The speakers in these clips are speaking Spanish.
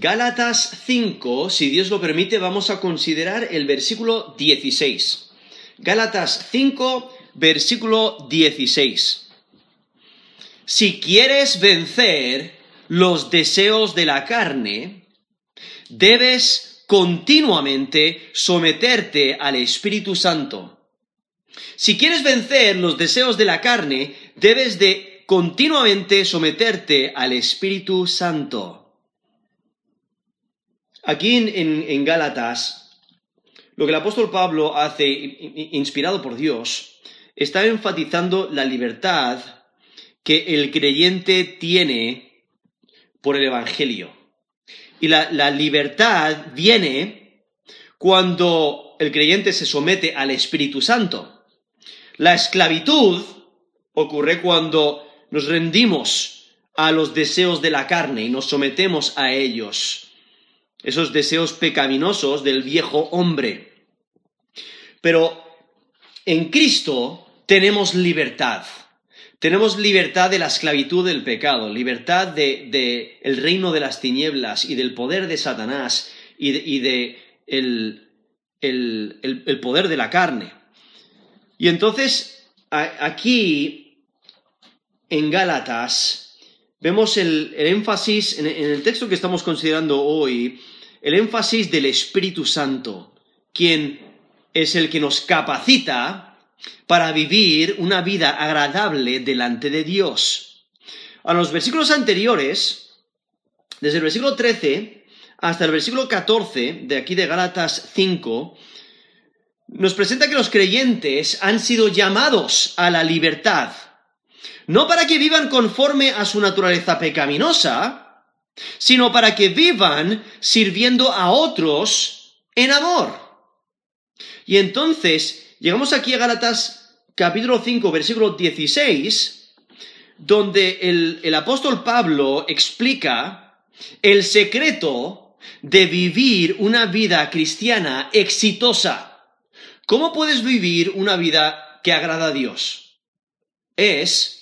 Gálatas 5, si Dios lo permite, vamos a considerar el versículo 16. Gálatas 5, versículo 16. Si quieres vencer los deseos de la carne, debes continuamente someterte al Espíritu Santo. Si quieres vencer los deseos de la carne, debes de continuamente someterte al Espíritu Santo. Aquí en, Gálatas, lo que el apóstol Pablo hace, inspirado por Dios, está enfatizando la libertad que el creyente tiene por el Evangelio. Y la, la, libertad viene cuando el creyente se somete al Espíritu Santo. La esclavitud ocurre cuando nos rendimos a los deseos de la carne y nos sometemos a ellos esos deseos pecaminosos del viejo hombre. Pero en Cristo tenemos libertad. Tenemos libertad de la esclavitud del pecado, libertad del de, el reino de las tinieblas y del poder de Satanás y de, el, el, poder de la carne. Y entonces, aquí, en Gálatas, vemos el, énfasis, en, el texto que estamos considerando hoy, el énfasis del Espíritu Santo, quien es el que nos capacita para vivir una vida agradable delante de Dios. A los versículos anteriores, desde el versículo 13 hasta el versículo 14 de aquí de Gálatas 5, nos presenta que los creyentes han sido llamados a la libertad no para que vivan conforme a su naturaleza pecaminosa, sino para que vivan sirviendo a otros en amor. Y entonces, llegamos aquí a Gálatas capítulo 5, versículo 16, donde el, el apóstol Pablo explica el secreto de vivir una vida cristiana exitosa. ¿Cómo puedes vivir una vida que agrada a Dios? Es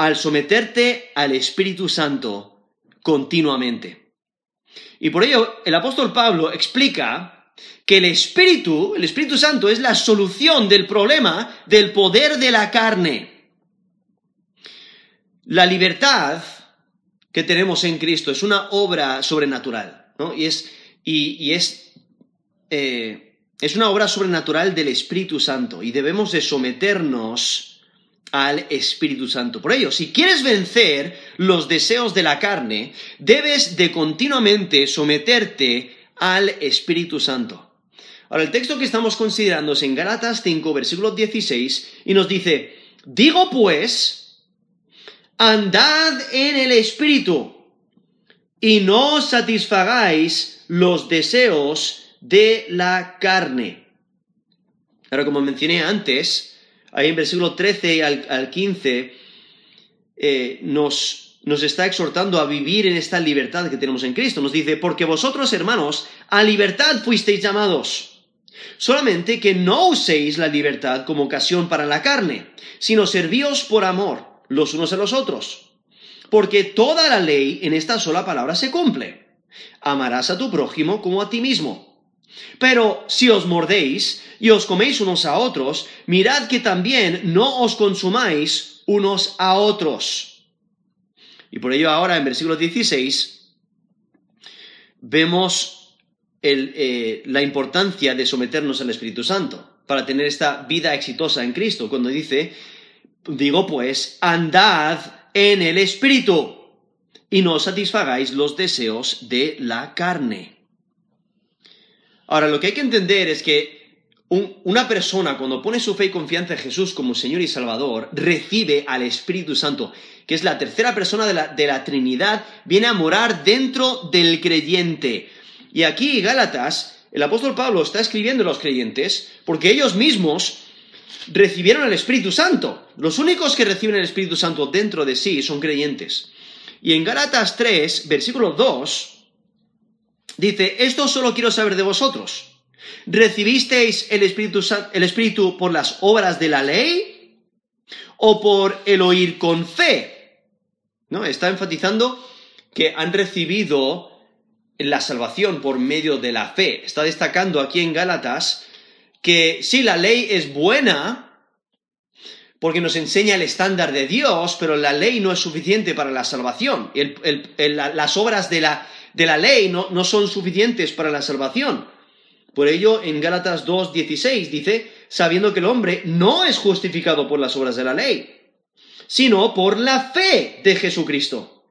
al someterte al Espíritu Santo continuamente. Y por ello el apóstol Pablo explica que el Espíritu, el Espíritu Santo es la solución del problema del poder de la carne. La libertad que tenemos en Cristo es una obra sobrenatural, ¿no? Y es, y, es, eh, es una obra sobrenatural del Espíritu Santo y debemos de someternos al Espíritu Santo. Por ello, si quieres vencer los deseos de la carne, debes de continuamente someterte al Espíritu Santo. Ahora, el texto que estamos considerando es en Galatas 5, versículo 16, y nos dice, digo pues, andad en el Espíritu, y no satisfagáis los deseos de la carne. Ahora, como mencioné antes, ahí en versículo 13 al, 15, eh, nos, nos está exhortando a vivir en esta libertad que tenemos en Cristo. Nos dice, porque vosotros, hermanos, a libertad fuisteis llamados. Solamente que no uséis la libertad como ocasión para la carne, sino servíos por amor los unos a los otros. Porque toda la ley en esta sola palabra se cumple. Amarás a tu prójimo como a ti mismo. Pero si os mordéis y os coméis unos a otros, mirad que también no os consumáis unos a otros. Y por ello ahora en versículo 16 vemos eh, la importancia de someternos al Espíritu Santo para tener esta vida exitosa en Cristo, cuando dice, digo pues, andad en el Espíritu y no satisfagáis los deseos de la carne. Ahora, lo que hay que entender es que una persona cuando pone su fe y confianza en Jesús como Señor y Salvador, recibe al Espíritu Santo, que es la tercera persona de la, de la Trinidad, viene a morar dentro del creyente. Y aquí, Gálatas, el apóstol Pablo está escribiendo a los creyentes porque ellos mismos recibieron el Espíritu Santo. Los únicos que reciben el Espíritu Santo dentro de sí son creyentes. Y en Gálatas 3, versículo 2, Dice, esto solo quiero saber de vosotros. ¿Recibisteis el Espíritu, el Espíritu por las obras de la ley o por el oír con fe? ¿No? Está enfatizando que han recibido la salvación por medio de la fe. Está destacando aquí en Gálatas que sí, la ley es buena porque nos enseña el estándar de Dios, pero la ley no es suficiente para la salvación. las obras de la, de la ley no, no, son suficientes para la salvación. Por ello, en Gálatas 2.16 dice, sabiendo que el hombre no es justificado por las obras de la ley, sino por la fe de Jesucristo.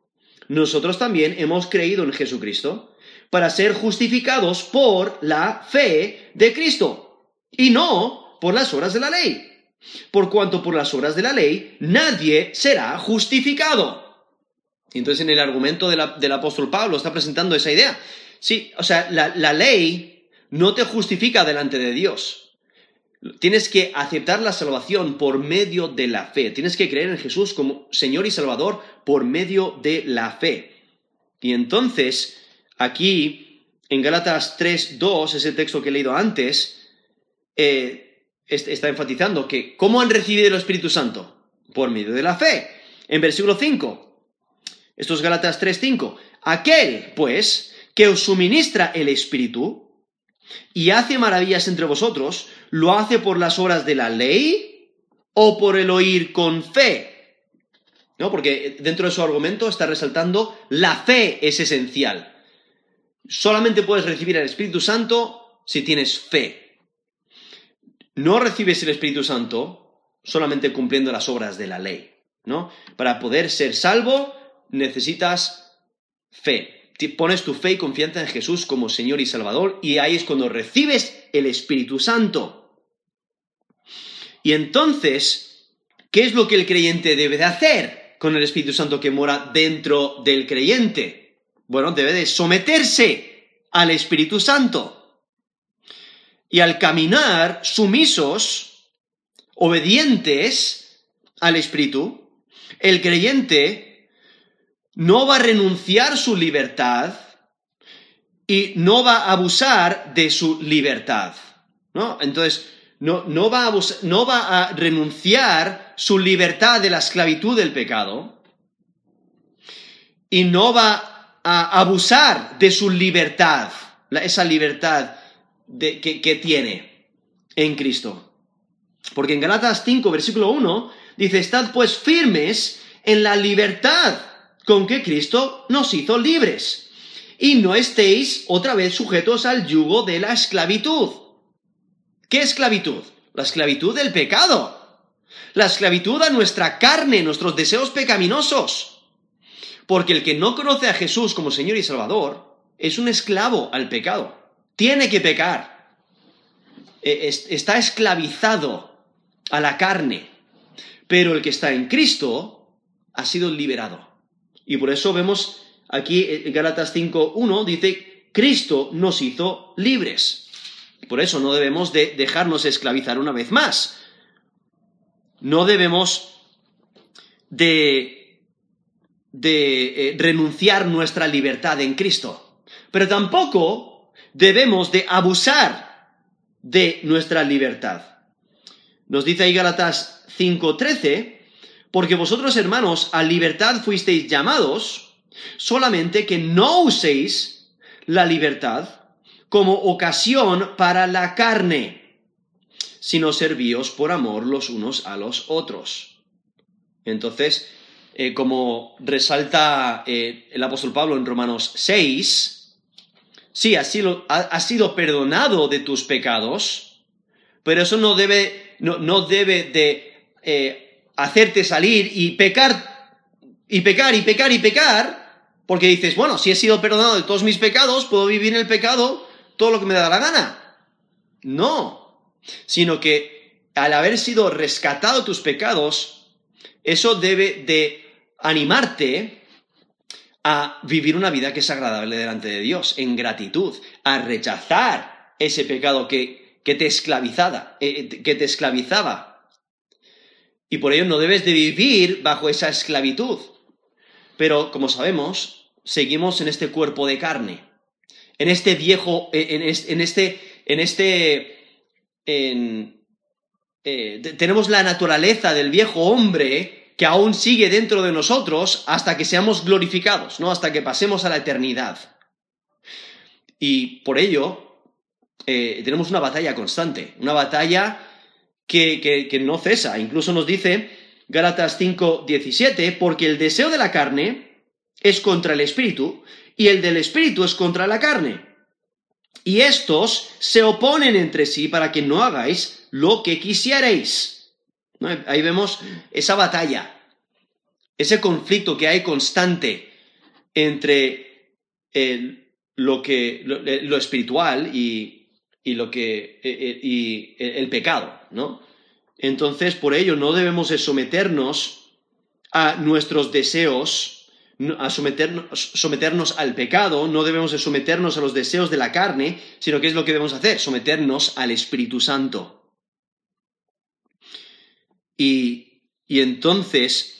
Nosotros también hemos creído en Jesucristo para ser justificados por la fe de Cristo y no por las obras de la ley. Por cuanto por las obras de la ley nadie será justificado. Entonces en el argumento del apóstol Pablo está presentando esa idea. Sí, o sea, la, la ley no te justifica delante de Dios. Tienes que aceptar la salvación por medio de la fe. Tienes que creer en Jesús como Señor y Salvador por medio de la fe. Y entonces, aquí, en Gálatas 3.2, ese texto que he leído antes, eh, está enfatizando que ¿cómo han recibido el Espíritu Santo? Por medio de la fe. En versículo 5, esto es Gálatas 3.5, aquel, pues, que os suministra el Espíritu, y hace maravillas entre vosotros, ¿lo hace por las obras de la ley o por el oír con fe? ¿No? Porque dentro de su argumento está resaltando la fe es esencial. Solamente puedes recibir el Espíritu Santo si tienes fe. No recibes el Espíritu Santo solamente cumpliendo las obras de la ley, ¿no? Para poder ser salvo necesitas fe pones tu fe y confianza en Jesús como Señor y Salvador y ahí es cuando recibes el Espíritu Santo. Y entonces, ¿qué es lo que el creyente debe de hacer con el Espíritu Santo que mora dentro del creyente? Bueno, debe de someterse al Espíritu Santo. Y al caminar sumisos, obedientes al Espíritu, el creyente no va a renunciar su libertad y no va a abusar de su libertad. ¿no? Entonces, no, no, va a no va a renunciar su libertad de la esclavitud del pecado y no va a abusar de su libertad, esa libertad que, que tiene en Cristo. Porque en Galatas 5, versículo 1, dice, estad pues firmes en la libertad con que Cristo nos hizo libres, y no estéis otra vez sujetos al yugo de la esclavitud. ¿Qué esclavitud? La esclavitud del pecado. La esclavitud a nuestra carne, nuestros deseos pecaminosos. Porque el que no conoce a Jesús como Señor y Salvador es un esclavo al pecado. Tiene que pecar. E, está esclavizado a la carne. Pero el que está en Cristo ha sido liberado. Y por eso vemos aquí en Gálatas 5.1 dice, Cristo nos hizo libres. Por eso no debemos de dejarnos esclavizar una vez más. No debemos de, de eh, renunciar nuestra libertad en Cristo. Pero tampoco debemos de abusar de nuestra libertad. Nos dice ahí Gálatas 5.13, porque vosotros, hermanos, a libertad fuisteis llamados, solamente que no uséis la libertad como ocasión para la carne, sino servíos por amor los unos a los otros. Entonces, eh, como resalta eh, el apóstol Pablo en Romanos 6, sí, has sido, sido perdonado de tus pecados, pero eso no debe, no, debe de eh, hacerte salir y pecar, y pecar, y pecar, y pecar, porque dices, bueno, si he sido perdonado de todos mis pecados, puedo vivir en el pecado todo lo que me da la gana. No, sino que al haber sido rescatado tus pecados, eso debe de animarte a vivir una vida que es agradable delante de Dios, en gratitud, a rechazar ese pecado que, que te esclavizaba, eh, que te esclavizaba y por ello no debes de vivir bajo esa esclavitud. Pero, como sabemos, seguimos en este cuerpo de carne, en este viejo, en este, en este, en, eh, tenemos la naturaleza del viejo hombre que aún sigue dentro de nosotros hasta que seamos glorificados, ¿no? Hasta que pasemos a la eternidad. Y por ello eh, tenemos una batalla constante, una batalla que, que no cesa. Incluso nos dice Gálatas 5, 17, porque el deseo de la carne es contra el espíritu y el del espíritu es contra la carne. Y estos se oponen entre sí para que no hagáis lo que quisierais. Ahí vemos esa batalla, ese conflicto que hay constante entre lo, que, lo, espiritual y, lo que, e, e, y el pecado, ¿no? Entonces, por ello, no debemos someternos a nuestros deseos, a someternos, someternos, al pecado, no debemos de someternos a los deseos de la carne, sino que es lo que debemos hacer, someternos al Espíritu Santo. Y, y entonces,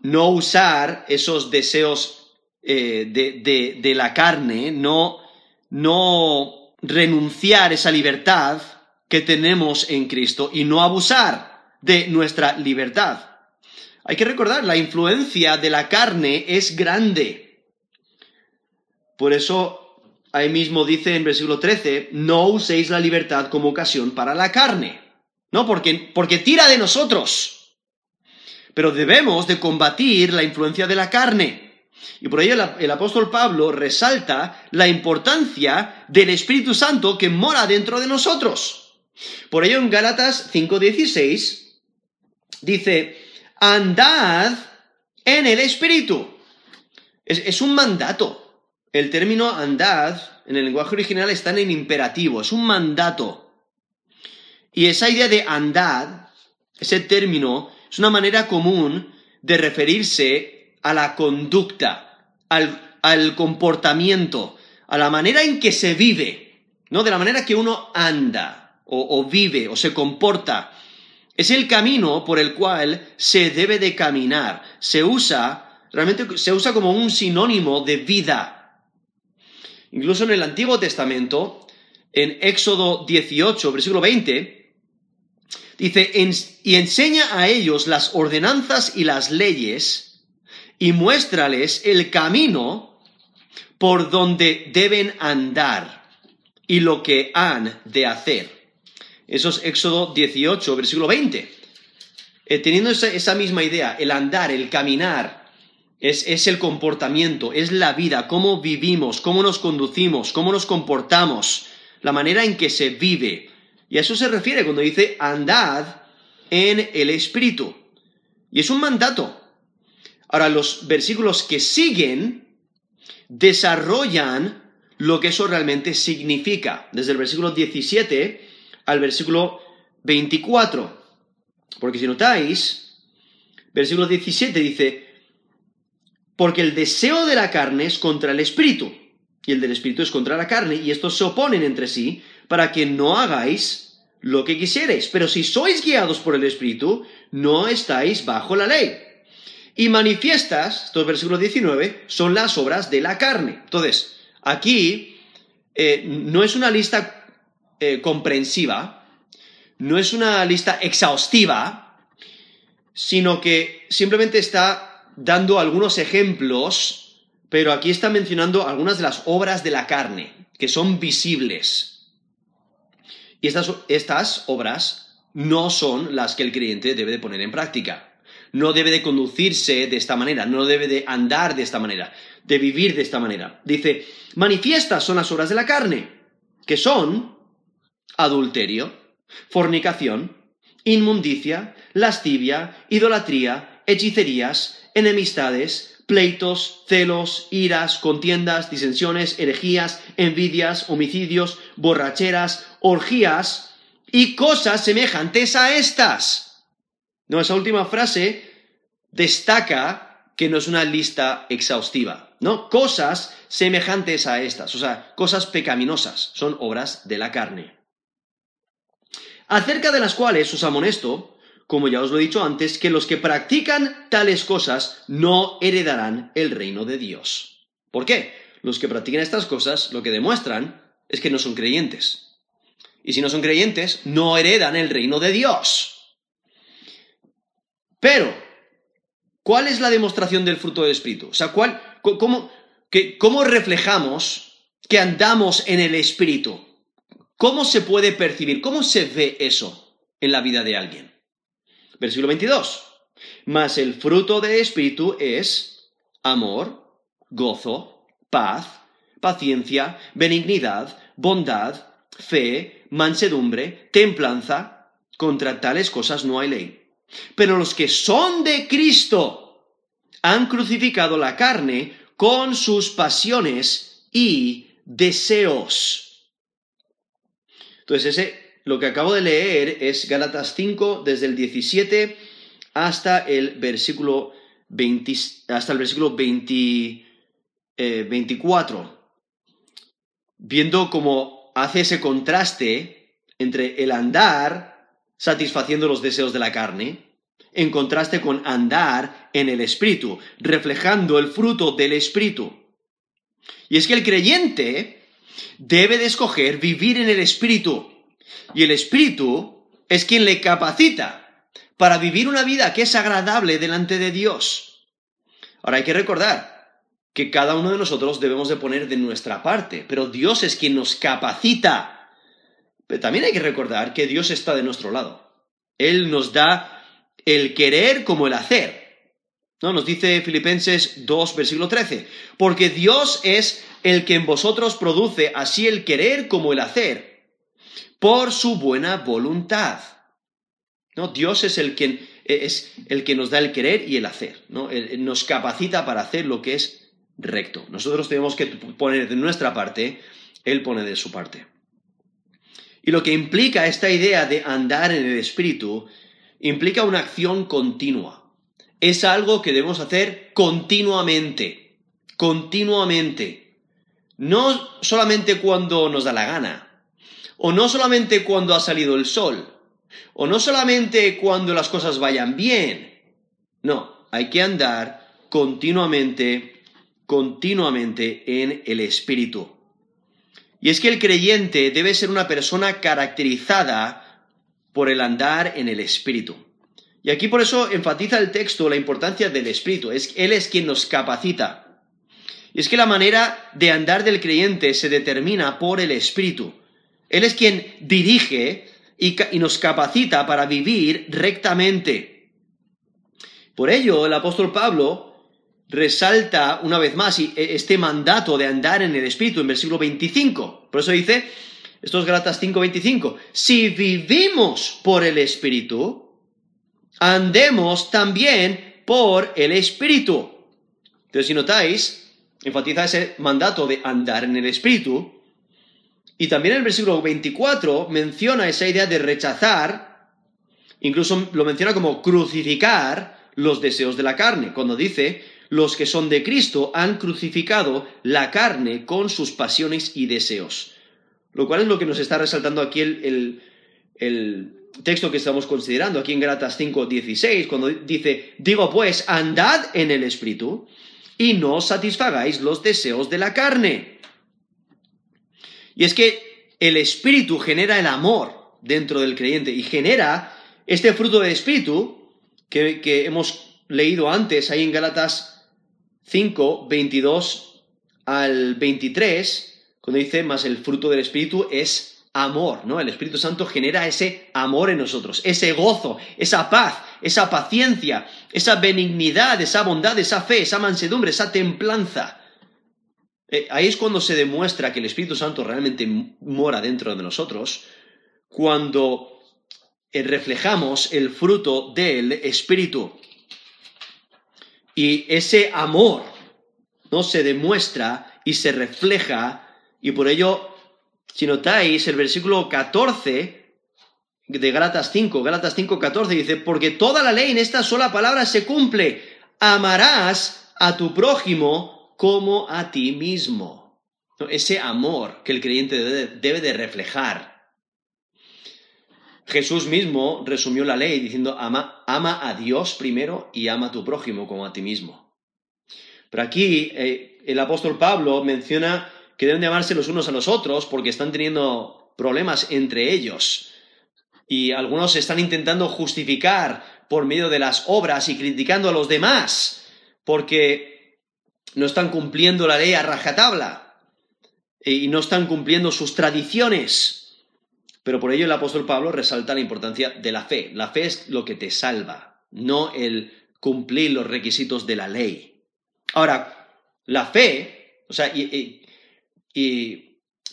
no usar esos deseos eh, de, de, la carne, no, no renunciar esa libertad que tenemos en Cristo y no abusar de nuestra libertad. Hay que recordar, la influencia de la carne es grande. Por eso, ahí mismo dice en versículo 13, no uséis la libertad como ocasión para la carne. No, porque, porque tira de nosotros. Pero debemos de combatir la influencia de la carne. Y por ello el, apóstol Pablo resalta la importancia del Espíritu Santo que mora dentro de nosotros. Por ello en Gálatas 5:16 dice, andad en el Espíritu. Es, un mandato. El término andad en el lenguaje original está en imperativo, es un mandato. Y esa idea de andad, ese término, es una manera común de referirse a la conducta, al, al comportamiento, a la manera en que se vive, ¿no? De la manera que uno anda o, vive o se comporta. Es el camino por el cual se debe de caminar. Se usa, realmente se usa como un sinónimo de vida. Incluso en el Antiguo Testamento, en Éxodo 18, versículo 20, dice, y enseña a ellos las ordenanzas y las leyes, y muéstrales el camino por donde deben andar y lo que han de hacer. Eso es Éxodo 18, versículo 20. Eh, teniendo esa, misma idea, el andar, el caminar, es, es el comportamiento, es la vida, cómo vivimos, cómo nos conducimos, cómo nos comportamos, la manera en que se vive. Y a eso se refiere cuando dice andad en el Espíritu. Y es un mandato. Ahora, los versículos que siguen desarrollan lo que eso realmente significa. Desde el versículo 17 al versículo 24. Porque si notáis, versículo 17 dice, porque el deseo de la carne es contra el espíritu, y el del espíritu es contra la carne, y estos se oponen entre sí, para que no hagáis lo que quisierais. Pero si sois guiados por el espíritu, no estáis bajo la ley. Y manifiestas, esto es versículo 19, son las obras de la carne. Entonces, aquí eh, no es una lista eh, comprensiva, no es una lista exhaustiva, sino que simplemente está dando algunos ejemplos, pero aquí está mencionando algunas de las obras de la carne, que son visibles. Y estas, estas obras no son las que el creyente debe de poner en práctica. No debe de conducirse de esta manera, no debe de andar de esta manera, de vivir de esta manera. Dice, manifiestas son las obras de la carne, que son adulterio, fornicación, inmundicia, lascivia, idolatría, hechicerías, enemistades, pleitos, celos, iras, contiendas, disensiones, herejías, envidias, homicidios, borracheras, orgías y cosas semejantes a estas. No, esa última frase destaca que no es una lista exhaustiva, ¿no? Cosas semejantes a estas, o sea, cosas pecaminosas, son obras de la carne acerca de las cuales os amonesto, como ya os lo he dicho antes, que los que practican tales cosas no heredarán el reino de Dios. ¿Por qué? Los que practican estas cosas lo que demuestran es que no son creyentes. Y si no son creyentes, no heredan el reino de Dios. Pero, ¿cuál es la demostración del fruto del Espíritu? O sea, ¿cuál, cómo, reflejamos que andamos en el Espíritu. ¿Cómo se puede percibir? ¿Cómo se ve eso en la vida de alguien? Versículo 22. Mas el fruto del Espíritu es amor, gozo, paz, paciencia, benignidad, bondad, fe, mansedumbre, templanza. Contra tales cosas no hay ley. Pero los que son de Cristo han crucificado la carne con sus pasiones y deseos. Entonces, ese, lo que acabo de leer es Gálatas 5, desde el 17 hasta el versículo 20, hasta el versículo 20, 24. Eh, Viendo cómo hace ese contraste entre el andar satisfaciendo los deseos de la carne, en contraste con andar en el Espíritu, reflejando el fruto del Espíritu. Y es que el creyente debe de escoger vivir en el Espíritu, y el Espíritu es quien le capacita para vivir una vida que es agradable delante de Dios. Ahora hay que recordar que cada uno de nosotros debemos de poner de nuestra parte, pero Dios es quien nos capacita. Pero también hay que recordar que Dios está de nuestro lado. Él nos da el querer como el hacer. ¿No? Nos dice Filipenses 2, versículo 13. Porque Dios es el que en vosotros produce así el querer como el hacer, por su buena voluntad. Dios es el, quien, es el que nos da el querer y el hacer, ¿no? nos capacita para hacer lo que es recto. Nosotros tenemos que poner de nuestra parte, Él pone de su parte. Y lo que implica esta idea de andar en el Espíritu, implica una acción continua. Es algo que debemos hacer continuamente, continuamente. No solamente cuando nos da la gana, o no solamente cuando ha salido el sol, o no solamente cuando las cosas vayan bien. No, hay que andar continuamente, continuamente en el Espíritu. Y es que el creyente debe ser una persona caracterizada por el andar en el Espíritu. Y aquí por eso enfatiza el texto la importancia del Espíritu. Es, él es quien nos capacita. Y es que la manera de andar del creyente se determina por el Espíritu. Él es quien dirige y, nos capacita para vivir rectamente. Por ello, el apóstol Pablo resalta una vez más e, este mandato de andar en el Espíritu en versículo 25. Por eso dice, esto es Galatas 5:25, si vivimos por el Espíritu, andemos también por el Espíritu. Entonces, si notáis, enfatiza ese mandato de andar en el Espíritu, y también en el versículo 24 menciona esa idea de rechazar, incluso lo menciona como crucificar los deseos de la carne, cuando dice, los que son de Cristo han crucificado la carne con sus pasiones y deseos. Lo cual es lo que nos está resaltando aquí el, texto que estamos considerando, aquí en Gratas 5.16, cuando dice, digo pues, andad en el Espíritu y no satisfagáis los deseos de la carne. Y es que el Espíritu genera el amor dentro del creyente y genera este fruto del Espíritu que, hemos leído antes ahí en Gálatas 5, 22 al 23, cuando dice, más el fruto del Espíritu es amor, ¿no? El Espíritu Santo genera ese amor en nosotros, ese gozo, esa paz, esa paciencia, esa benignidad, esa bondad, esa fe, esa mansedumbre, esa templanza. Eh, ahí es cuando se demuestra que el Espíritu Santo realmente mora dentro de nosotros, cuando reflejamos el fruto del Espíritu. Y ese amor no se demuestra y se refleja, y por ello, si notáis, el versículo 14 de Gálatas 5, Gálatas 5, 14 dice, porque toda la ley en esta sola palabra se cumple, amarás a tu prójimo como a ti mismo. Ese amor que el creyente debe de reflejar. Jesús mismo resumió la ley diciendo, ama, ama a Dios primero y ama a tu prójimo como a ti mismo. Pero aquí eh, el apóstol Pablo menciona que deben de amarse los unos a los otros porque están teniendo problemas entre ellos. Y algunos están intentando justificar por medio de las obras y criticando a los demás porque no están cumpliendo la ley a rajatabla. y no están cumpliendo sus tradiciones. Pero por ello el apóstol Pablo resalta la importancia de la fe. La fe es lo que te salva, no el cumplir los requisitos de la ley. Ahora, la fe, o sea, y,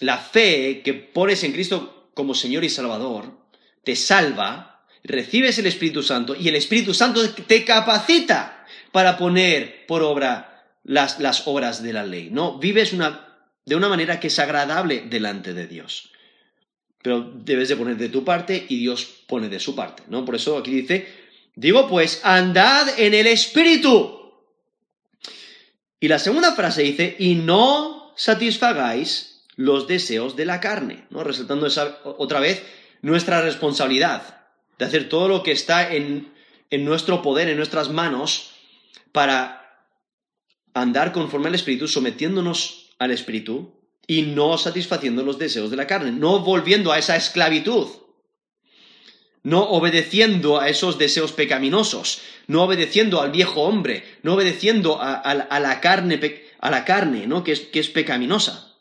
la fe que pones en Cristo como Señor y Salvador, te salva, recibes el Espíritu Santo y el Espíritu Santo te capacita para poner por obra las, las obras de la ley. No, vives una, de una manera que es agradable delante de Dios. Pero debes de poner de tu parte y Dios pone de su parte, ¿no? Por eso aquí dice, digo pues, andad en el Espíritu. Y la segunda frase dice, y no satisfagáis los deseos de la carne, ¿no? Resaltando esa, otra vez nuestra responsabilidad de hacer todo lo que está en, en nuestro poder, en nuestras manos, para andar conforme al Espíritu, sometiéndonos al Espíritu y no satisfaciendo los deseos de la carne, no volviendo a esa esclavitud, no obedeciendo a esos deseos pecaminosos, no obedeciendo al viejo hombre, no obedeciendo a, la carne, a la carne ¿no? que, es, que es pecaminosa.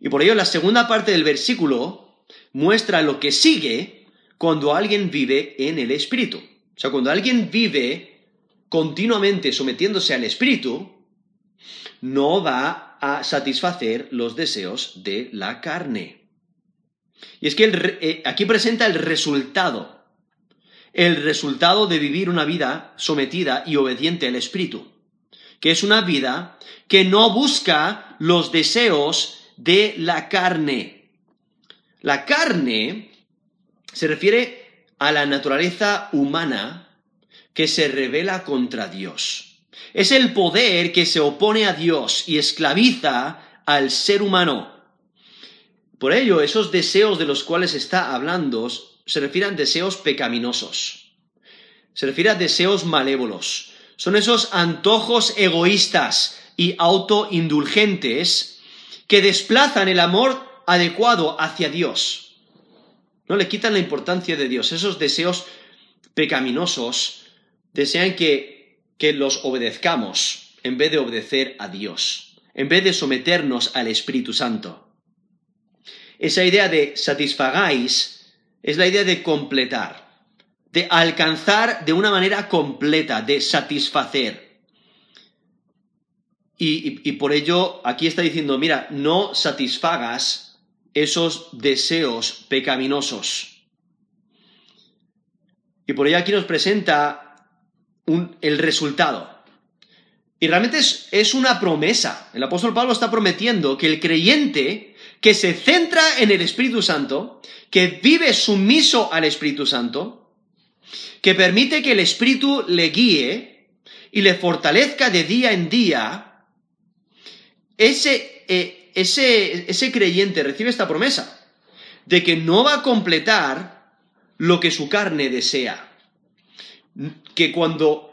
Y por ello la segunda parte del versículo muestra lo que sigue cuando alguien vive en el Espíritu. O sea, cuando alguien vive continuamente sometiéndose al Espíritu, no va a satisfacer los deseos de la carne. Y es que eh, aquí presenta el resultado, el resultado de vivir una vida sometida y obediente al Espíritu, que es una vida que no busca los deseos de la carne. La carne se refiere a la naturaleza humana que se revela contra Dios. Es el poder que se opone a Dios y esclaviza al ser humano. Por ello, esos deseos de los cuales está hablando se refieren a deseos pecaminosos. Se refiere a deseos malévolos. Son esos antojos egoístas y autoindulgentes que desplazan el amor adecuado hacia Dios. No le quitan la importancia de Dios. Esos deseos pecaminosos desean que, que los obedezcamos en vez de obedecer a Dios, en vez de someternos al Espíritu Santo. Esa idea de satisfagáis es la idea de completar, de alcanzar de una manera completa, de satisfacer. Y, por ello aquí está diciendo, mira, no satisfagas esos deseos pecaminosos. Y por ello aquí nos presenta el resultado. Y realmente es, una promesa. El apóstol Pablo está prometiendo que el creyente que se centra en el Espíritu Santo, que vive sumiso al Espíritu Santo, que permite que el Espíritu le guíe y le fortalezca de día en día, ese, eh, ese, ese creyente recibe esta promesa de que no va a completar lo que su carne desea. Que cuando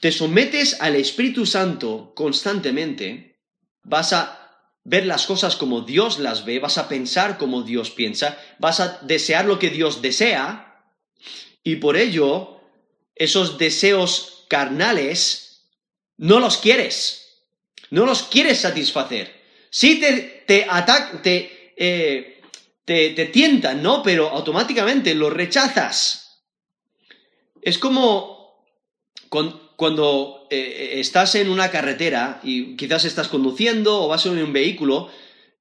te sometes al Espíritu Santo constantemente, vas a ver las cosas como Dios las ve, vas a pensar como Dios piensa, vas a desear lo que Dios desea, y por ello esos deseos carnales no los quieres, no los quieres satisfacer. Sí te, te, te, eh, te, te tientan, ¿no? Pero automáticamente los rechazas. Es como cuando eh, estás en una carretera y quizás estás conduciendo o vas en un vehículo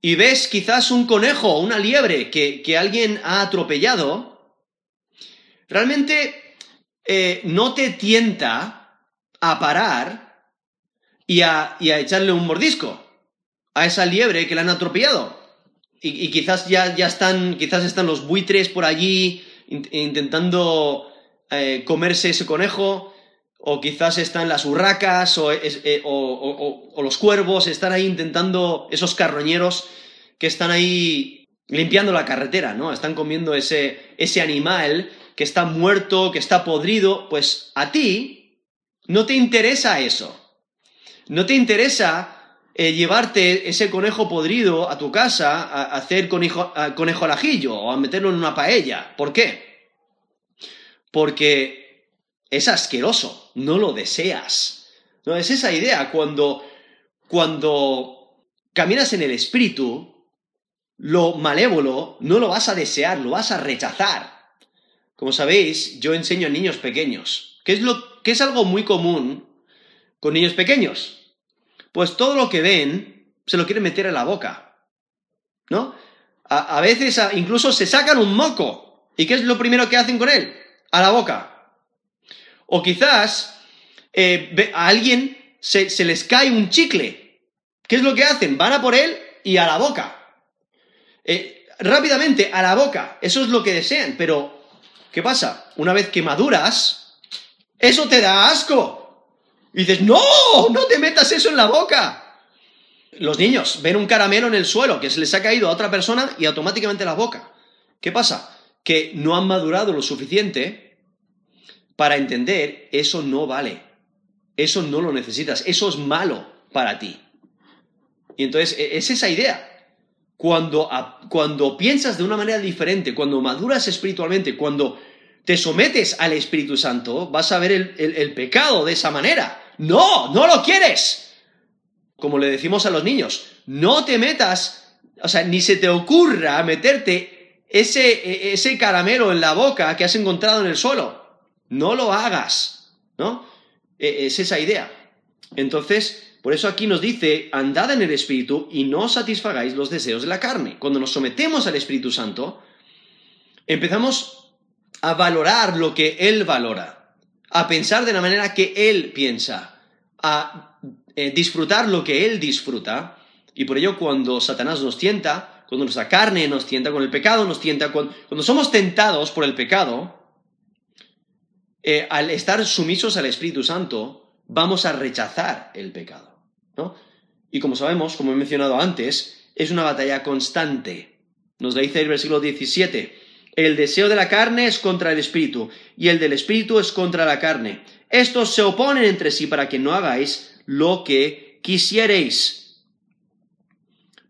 y ves quizás un conejo o una liebre que, alguien ha atropellado, realmente eh, no te tienta a parar y a, echarle un mordisco a esa liebre que le han atropellado. Y, quizás ya, ya, están, quizás están los buitres por allí intentando eh, comerse ese conejo o quizás están las urracas eh, o, los cuervos, están ahí intentando, esos carroñeros que están ahí limpiando la carretera, ¿no? Están comiendo ese, ese animal que está muerto, que está podrido, pues a ti no te interesa eso. No te interesa eh, llevarte ese conejo podrido a tu casa a, hacer conejo, conejo al ajillo o a meterlo en una paella. ¿Por qué? Porque es asqueroso, no lo deseas. No es esa idea cuando cuando caminas en el espíritu, lo malévolo no lo vas a desear, lo vas a rechazar. Como sabéis, yo enseño a niños pequeños, que es, lo, que es algo muy común con niños pequeños. Pues todo lo que ven se lo quieren meter en la boca. ¿No? A, veces incluso se sacan un moco. ¿Y qué es lo primero que hacen con él? A la boca. O quizás eh, a alguien se, les cae un chicle. ¿Qué es lo que hacen? Van a por él y a la boca. Eh, rápidamente, a la boca. Eso es lo que desean. Pero, ¿qué pasa? Una vez que maduras, eso te da asco. Y dices, no, no te metas eso en la boca. Los niños ven un caramelo en el suelo que se les ha caído a otra persona y automáticamente la boca. ¿Qué pasa? Que no han madurado lo suficiente para entender eso no vale. Eso no lo necesitas. Eso es malo para ti. Y entonces e, es esa idea. Cuando, cuando piensas de una manera diferente, cuando maduras espiritualmente, cuando te sometes al Espíritu Santo, vas a ver el pecado de esa manera. No, no lo quieres como le decimos a los niños, no te metas, o sea, ni se te ocurra meterte ese, ese caramelo en la boca que has encontrado en el suelo. No lo hagas, ¿no? E, es esa idea. Entonces, por eso aquí nos dice, andad en el Espíritu y no satisfagáis los deseos de la carne. Cuando nos sometemos al Espíritu Santo, empezamos a valorar lo que Él valora, a pensar de la manera que Él piensa, a eh, disfrutar lo que Él disfruta. Y por ello cuando Satanás nos tienta, cuando nuestra carne nos tienta, con el pecado nos tienta, cuando, somos tentados por el pecado, eh, al estar sumisos al Espíritu Santo, vamos a rechazar el pecado. Y como sabemos, como he mencionado antes, es una batalla constante. Nos dice el versículo 17, el deseo de la carne es contra el Espíritu, y el del Espíritu es contra la carne. Estos se oponen entre sí para que no hagáis lo que quisierais.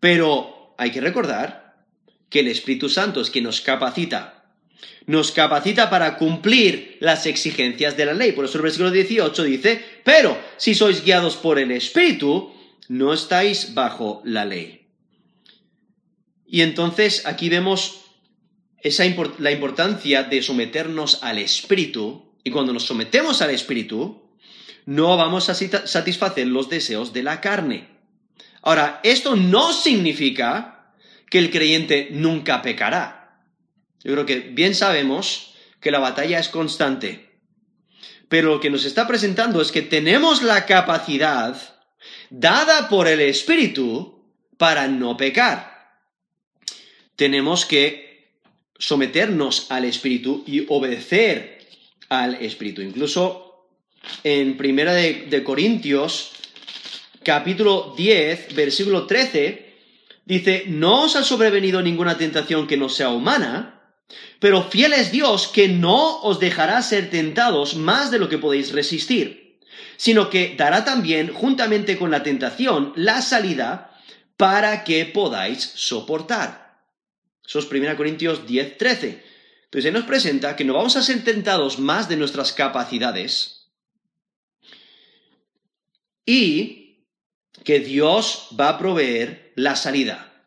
Pero hay que recordar que el Espíritu Santo es quien nos capacita. Nos capacita para cumplir las exigencias de la ley. Por eso el versículo 18 dice, pero si sois guiados por el Espíritu, no estáis bajo la ley. Y entonces aquí vemos la importancia de someternos al Espíritu. Y cuando nos sometemos al Espíritu, no vamos a satisfacer los deseos de la carne. Ahora, esto no significa que el creyente nunca pecará. Yo creo que bien sabemos que la batalla es constante. Pero lo que nos está presentando es que tenemos la capacidad dada por el Espíritu para no pecar. Tenemos que someternos al Espíritu y obedecer al Espíritu. Incluso en Primera de, Corintios, capítulo 10, versículo 13, dice, no os ha sobrevenido ninguna tentación que no sea humana, pero fiel es Dios que no os dejará ser tentados más de lo que podéis resistir, sino que dará también, juntamente con la tentación, la salida para que podáis soportar. Eso es 1 Corintios 10, 13. Entonces, él nos presenta que no vamos a ser tentados más de nuestras capacidades, y que Dios va a proveer la salida.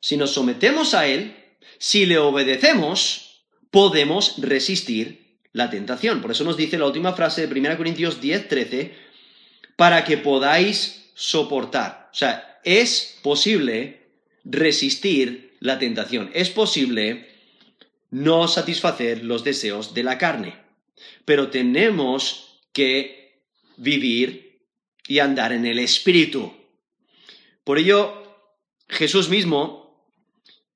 Si nos sometemos a Él, si le obedecemos, podemos resistir la tentación. Por eso nos dice la última frase de 1 Corintios 10, 13, para que podáis soportar. O sea, es posible resistir la tentación. Es posible no satisfacer los deseos de la carne. Pero tenemos que vivir y andar en el Espíritu. Por ello, Jesús mismo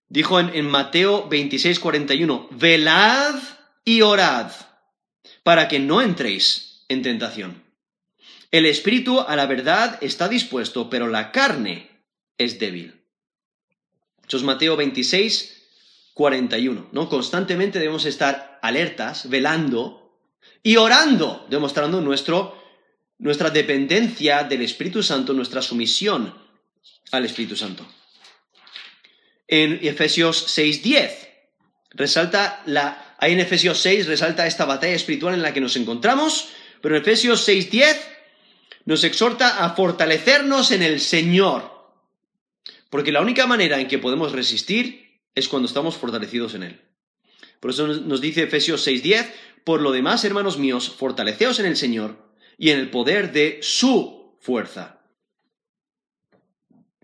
dijo en, Mateo 26, 41, velad y orad para que no entréis en tentación. El espíritu a la verdad está dispuesto, pero la carne es débil. Eso es Mateo 26, 41. ¿no? Constantemente debemos estar alertas, velando y orando, demostrando nuestro nuestra dependencia del Espíritu Santo, nuestra sumisión al Espíritu Santo. En Efesios 6:10 resalta la ahí en Efesios 6 resalta esta batalla espiritual en la que nos encontramos, pero en Efesios 6:10 nos exhorta a fortalecernos en el Señor Porque la única manera en que podemos resistir es cuando estamos fortalecidos en Él. Por eso nos dice Efesios 6:10, por lo demás, hermanos míos, fortaleceos en el Señor y en el poder de su fuerza.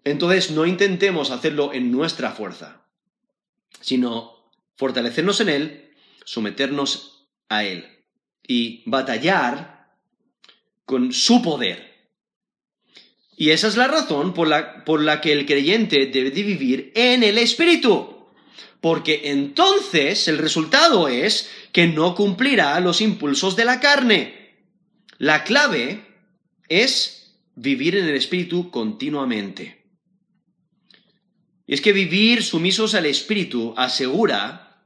Entonces no intentemos hacerlo en nuestra fuerza, sino fortalecernos en Él, someternos a Él y batallar con su poder. Y esa es la razón por la, por la que el creyente debe de vivir en el Espíritu porque entonces el resultado es que no cumplirá los impulsos de la carne. La clave es vivir en el Espíritu continuamente. Y es que vivir sumisos al Espíritu asegura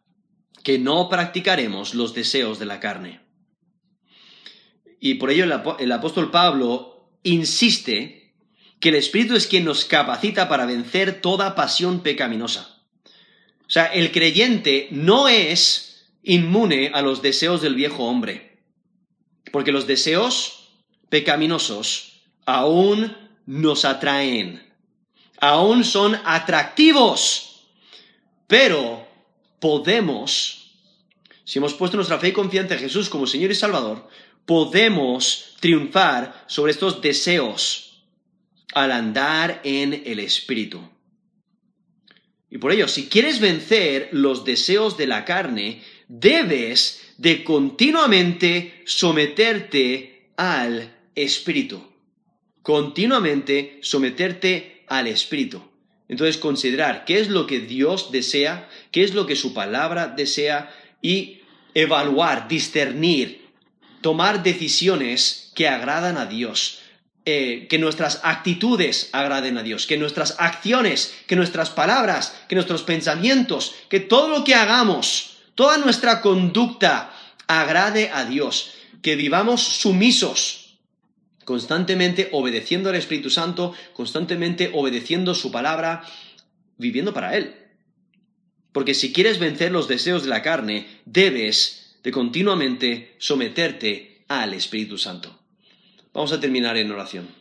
que no practicaremos los deseos de la carne. Y por ello el, apóstol Pablo insiste que el Espíritu es quien nos capacita para vencer toda pasión pecaminosa. O sea, el creyente no es inmune a los deseos del viejo hombre, porque los deseos pecaminosos aún nos atraen, aún son atractivos, pero podemos, si hemos puesto nuestra fe y confianza en Jesús como Señor y Salvador, podemos triunfar sobre estos deseos al andar en el Espíritu. Y por ello, si quieres vencer los deseos de la carne, debes de continuamente someterte al Espíritu. Continuamente someterte al Espíritu. Entonces, considerar qué es lo que Dios desea, qué es lo que su palabra desea y evaluar, discernir, tomar decisiones que agradan a Dios eh, que nuestras actitudes agraden a Dios, que nuestras acciones, que nuestras palabras, que nuestros pensamientos, que todo lo que hagamos, toda nuestra conducta agrade a Dios, que vivamos sumisos, constantemente obedeciendo al Espíritu Santo, constantemente obedeciendo su palabra, viviendo para Él. Porque si quieres vencer los deseos de la carne, debes de continuamente someterte al Espíritu Santo. Vamos a terminar en oración.